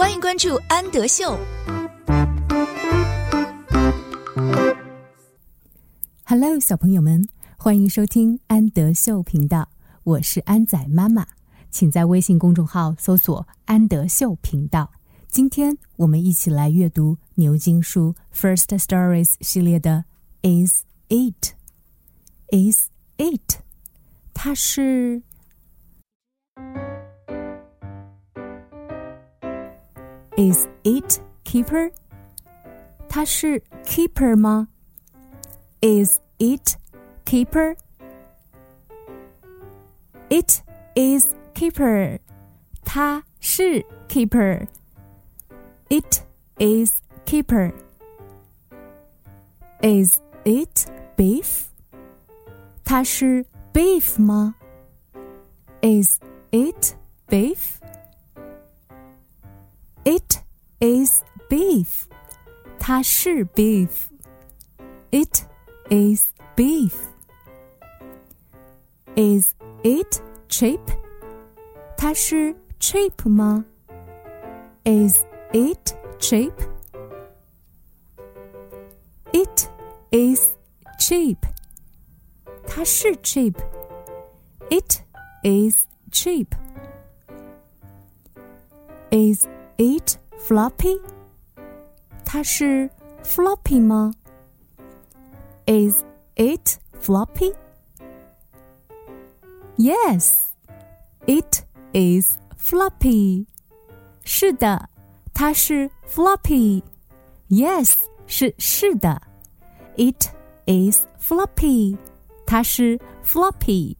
欢迎关注安德秀。Hello，小朋友们，欢迎收听安德秀频道，我是安仔妈妈，请在微信公众号搜索“安德秀频道”。今天我们一起来阅读牛津书 First Stories 系列的 Is It Is It？它是 Is it Kipper？它是 Kipper 吗？Is it Kipper? It is Kipper. 它是 Kipper. It is Kipper. Is it Biff? 它是 Biff 吗？Is it Biff? It is Biff. 它是 Biff. It is Biff. Is it Chip? 它是 Chip 吗？Is it Chip? It is Chip. 它是 Chip. It is Chip. Is it floppy? 它是 floppy 吗？Is it floppy? Yes, it is floppy. 是的，它是 floppy. Yes 是是的，It is floppy. 它是 floppy.